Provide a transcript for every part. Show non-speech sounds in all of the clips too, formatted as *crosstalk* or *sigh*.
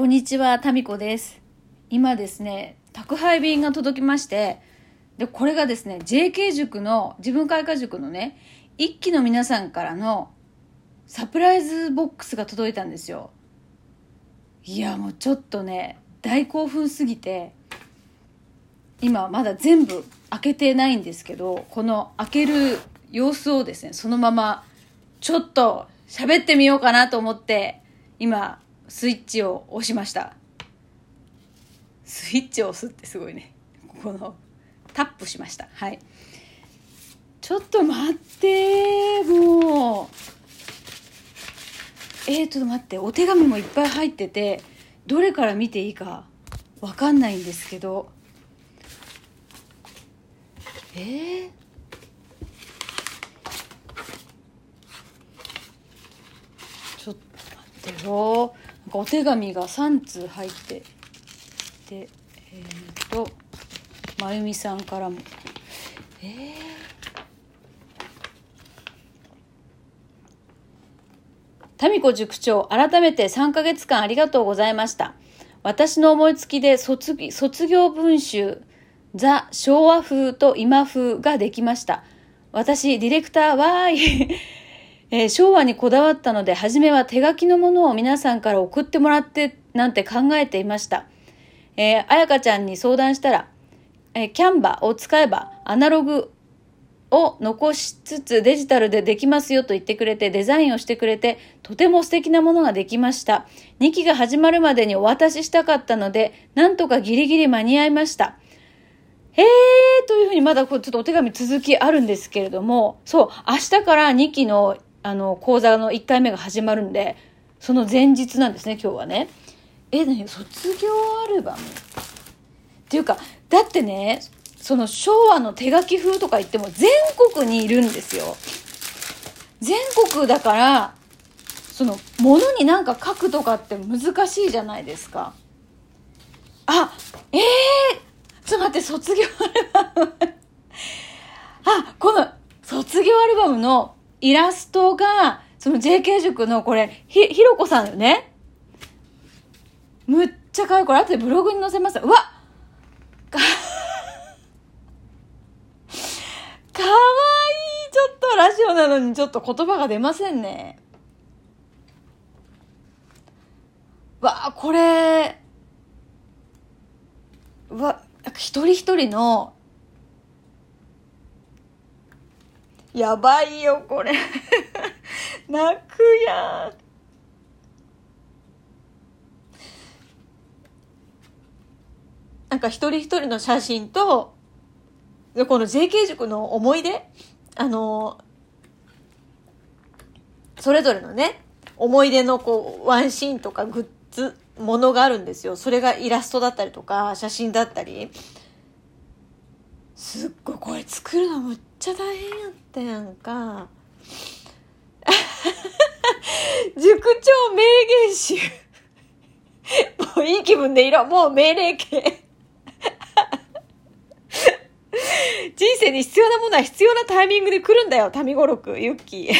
こんにちは、タミコです。今ですね、宅配便が届きまして、で、これがですね、JK 塾の、自分開花塾のね、一期の皆さんからのサプライズボックスが届いたんですよ。いや、もうちょっとね、大興奮すぎて、今まだ全部開けてないんですけど、この開ける様子をですね、そのままちょっと喋ってみようかなと思って、今、スイッチを押しました。スイッチを押すってすごいね。この、タップしました。はい。ちょっと待って、もう。えー、ちょっと待って、お手紙もいっぱい入ってて、どれから見ていいかわかんないんですけど。えー、ちょっと待ってよお手紙が3通入ってでえっ、とまゆみさんからも。えー、タミコ塾長改めて3ヶ月間ありがとうございました。私の思いつきで卒卒業文集ザ・昭和風と今風ができました。私ディレクターわーい。えー昭和にこだわったので、初めは手書きのものを皆さんから送ってもらってなんて考えていました。えー、あやかちゃんに相談したら、えーキャンバを使えばアナログを残しつつデジタルでできますよと言ってくれてデザインをしてくれてとても素敵なものができました。2期が始まるまでにお渡ししたかったので、なんとかギリギリ間に合いました。へーというふうにまだこうちょっとお手紙続きあるんですけれども、そう、明日から2期のあの講座の1回目が始まるんで、その前日なんですね、今日はね。え、何卒業アルバム？っていうか、だってね、その昭和の手書き風とか言っても全国にいるんですよ。全国だから、その、物になんか書くとかって難しいじゃないですか。あ、ええー、ちょっと待って、卒業アルバム。*laughs* あ、この卒業アルバムのイラストが、その JK 塾のこれ、ひ、ひろこさんよね？むっちゃ可愛い。これ後でブログに載せます。うわか、*laughs* かわいい。ちょっとラジオなのにちょっと言葉が出ませんね。わあ、これ、わ、一人一人の、やばいよ、これ。*laughs* 泣くやん。なんか一人一人の写真と、この JK 塾の思い出？あの、それぞれのね、思い出のこう、ワンシーンとかグッズ、ものがあるんですよ。それがイラストだったりとか、写真だったり。すっごい、これ作るのむっちゃ大変やったやんか。*laughs* 塾長名言集。もういい気分でいろ。もう命令系。人生に必要なものは必要なタイミングで来るんだよ、民語録、ユッキー。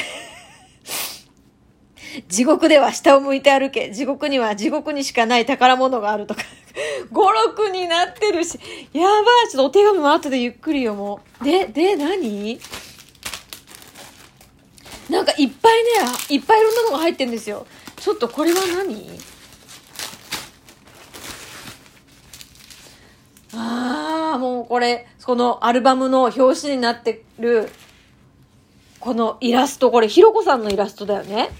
地獄では下を向いて歩け。地獄には地獄にしかない宝物があるとか。*laughs* 語録になってるし。やばい。ちょっとお手紙も後でゆっくり読もう。で、で、何？なんかいっぱいね、いっぱいいろんなのが入ってるんですよ。ちょっとこれは何？ああ、もうこれ、そのアルバムの表紙になってる、このイラスト、これ、ひろこさんのイラストだよね。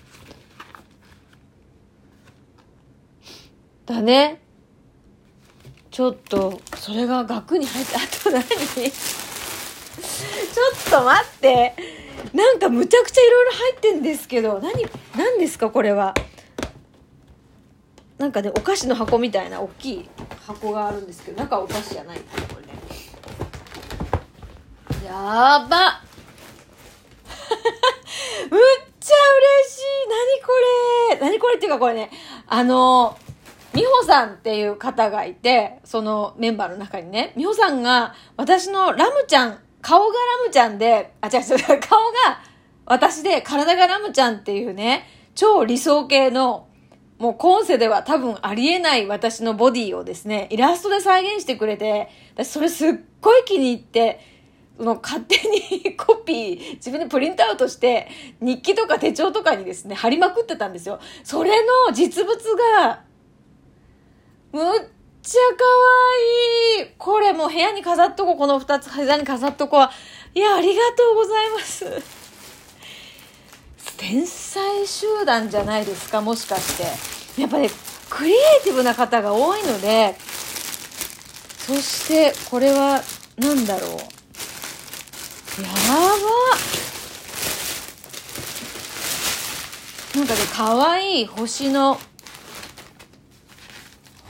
だね。ちょっと、それが額に入って、あと何？*laughs* ちょっと待って。なんかむちゃくちゃいろいろ入ってんですけど、何、何ですかこれは？なんかね、お菓子の箱みたいな大きい箱があるんですけど、中はお菓子じゃない。これね。やば *laughs* むっちゃ嬉しい何これ？何これっていうかこれね、あの、美穂さんっていう方がいて、そのメンバーの中にね、美穂さんが私のラムちゃん、顔がラムちゃんで、あ、違う違う、顔が私で体がラムちゃんっていうね、超理想系のもう今世では多分ありえない私のボディをですね、イラストで再現してくれて、私それすっごい気に入って、その勝手に *laughs* コピー、自分でプリントアウトして、日記とか手帳とかにですね、貼りまくってたんですよ。それの実物が、むっちゃ可愛いこれもう部屋に飾っとこう。この二つ部屋に飾っとこう。いや、ありがとうございます。天才集団じゃないですか、もしかして。やっぱり、ね、クリエイティブな方が多いので、そしてこれは何だろう。やばなんかね、かわいい星の、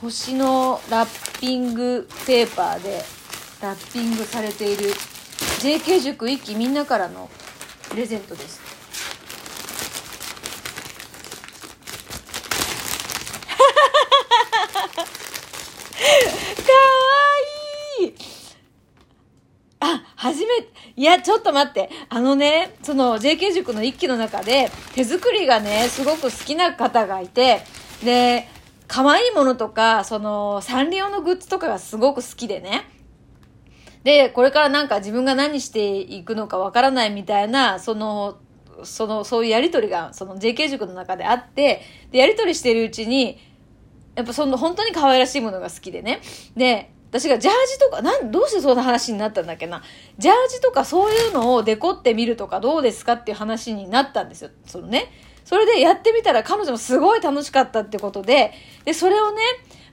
星のラッピングペーパーでラッピングされている JK 塾一期みんなからのプレゼントです *laughs* かわいいあ。初め、いや、ちょっと待って。あのね、その JK 塾の一期の中で、手作りがね、すごく好きな方がいて、で、可愛いものとか、その、サンリオのグッズとかがすごく好きでね。で、これからなんか自分が何していくのかわからないみたいな、その、その、そういうやりとりが、その JK 塾の中であって、で、やりとりしてるうちに、やっぱその、本当に可愛らしいものが好きでね。で、私がジャージとか、なん、どうしてそんな話になったんだっけな。ジャージとかそういうのをデコってみるとかどうですかっていう話になったんですよ。そのね。それでやってみたら彼女もすごい楽しかったってことで、で、それをね、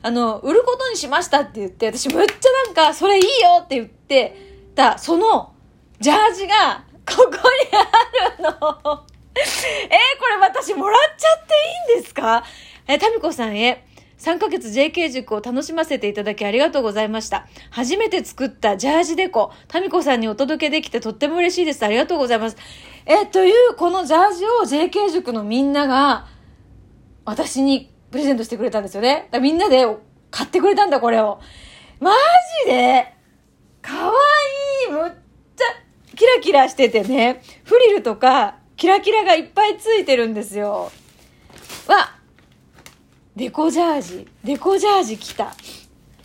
あの、売ることにしましたって言って、私むっちゃなんか、それいいよって言ってた、その、ジャージが、ここにあるの。*laughs* えー、これ私もらっちゃっていいんですか？えタミコさんへ。3ヶ月 JK 塾を楽しませていただきありがとうございました。初めて作ったジャージデコ、タミコさんにお届けできてとっても嬉しいです。ありがとうございます。え、という、このジャージを JK 塾のみんなが、私にプレゼントしてくれたんですよね。みんなで買ってくれたんだ、これを。マジでかわいいむっちゃキラキラしててね。フリルとか、キラキラがいっぱいついてるんですよ。わデコジャージデコジャージ着た。い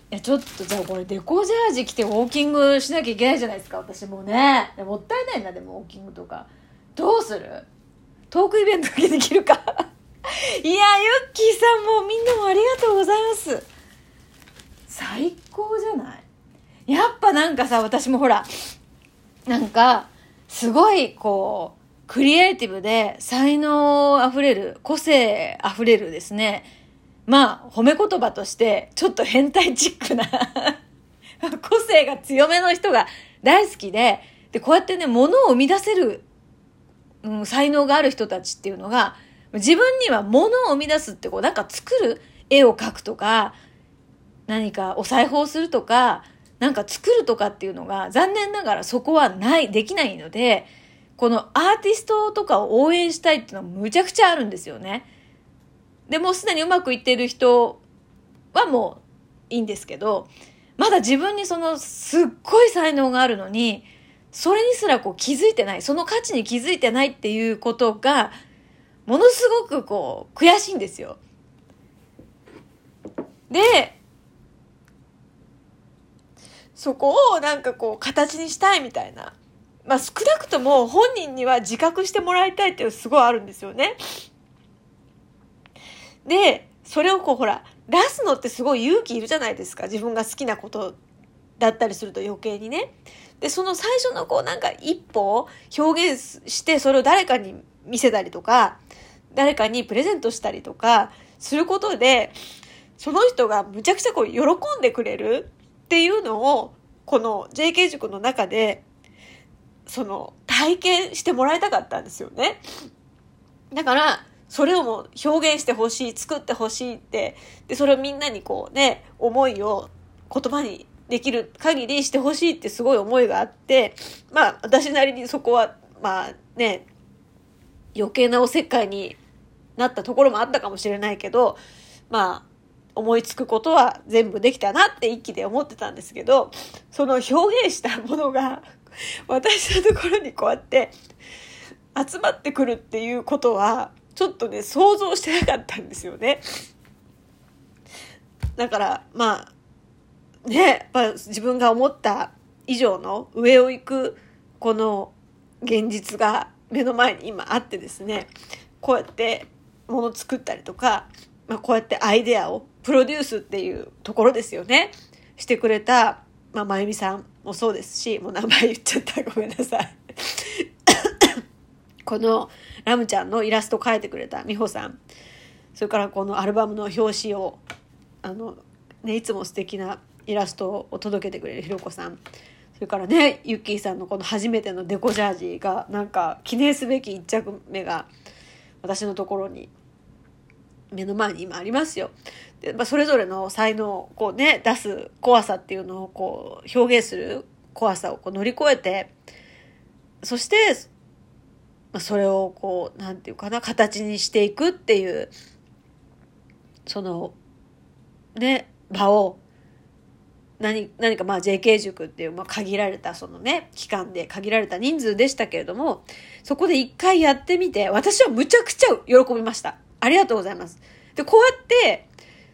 やちょっとじゃあこれデコジャージ着てウォーキングしなきゃいけないじゃないですか。私もね。もったいないなでもウォーキングとか。どうする？トークイベントだけできるか。*laughs* いやユッキーさんもみんなもありがとうございます。最高じゃない？やっぱなんかさ私もほらなんかすごいこうクリエイティブで才能あふれる個性あふれるですね。まあ、褒め言葉として、ちょっと変態チックな *laughs* 個性が強めの人が大好きで、で、こうやってね、物を生み出せる、うん、才能がある人たちっていうのが、自分には物を生み出すって、こう、なんか作る、絵を描くとか、何かお裁縫するとか、なんか作るとかっていうのが、残念ながらそこはない、できないので、このアーティストとかを応援したいっていうのはむちゃくちゃあるんですよね。でもうすでにうまくいってる人はもういいんですけど、まだ自分にそのすっごい才能があるのに、それにすらこう気づいてない、その価値に気づいてないっていうことが、ものすごくこう悔しいんですよ。で、そこをなんかこう形にしたいみたいな。まあ少なくとも本人には自覚してもらいたいっていうのすごいあるんですよね。で、それをこうほら、出すのってすごい勇気いるじゃないですか。自分が好きなことだったりすると余計にね。で、その最初のこうなんか一歩を表現してそれを誰かに見せたりとか、誰かにプレゼントしたりとかすることで、その人がむちゃくちゃこう喜んでくれるっていうのを、この JK 塾の中で、その体験してもらいたかったんですよね。だから、それをも表現してほしい、作ってほしいって、で、それをみんなにこうね、思いを言葉にできる限りしてほしいってすごい思いがあって、まあ私なりにそこは、まあね、余計なおせっかいになったところもあったかもしれないけど、まあ思いつくことは全部できたなって一気で思ってたんですけど、その表現したものが私のところにこうやって集まってくるっていうことは、ちょっとね、想像してなかったんですよね。だから、まあ、ね、まあ、自分が思った以上の上を行く、この現実が目の前に今あってですね、こうやってもの作ったりとか、まあ、こうやってアイデアをプロデュースっていうところですよね。してくれた、まあ、まゆみさんもそうですし、もう名前言っちゃった。ごめんなさい。このラムちゃんのイラストを描いてくれた美穂さん。それからこのアルバムの表紙を、あの、ね、いつも素敵なイラストを届けてくれるひろこさん。それからね、ゆっきーさんのこの初めてのデコジャージが、なんか記念すべき1着目が私のところに目の前に今ありますよ。でまあ、それぞれの才能をこうね出す怖さっていうのをこう表現する怖さをこう乗り越えてそして、まあ、それをこうなんていうかな形にしていくっていうそのね場を何何かまあ JK 塾っていう、まあ、限られたそのね期間で限られた人数でしたけれどもそこで一回やってみて私はむちゃくちゃ喜びました。ありがとうございます。で、こうやって、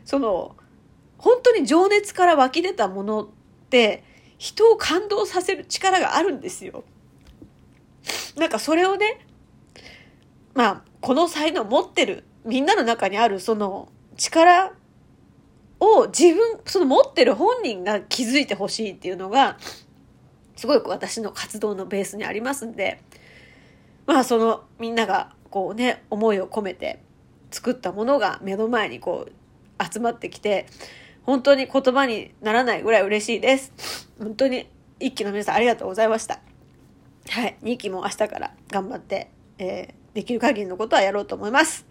その、本当に情熱から湧き出たものって、人を感動させる力があるんですよ。なんかそれをね、まあ、この才能持ってる、みんなの中にあるその力を自分、その持ってる本人が気づいてほしいっていうのが、すごい私の活動のベースにありますんで、まあそのみんながこうね、思いを込めて作ったものが目の前にこう集まってきて、本当に言葉にならないぐらい嬉しいです。本当に一期の皆さんありがとうございました。はい。2期も明日から頑張って、えー、できる限りのことはやろうと思います。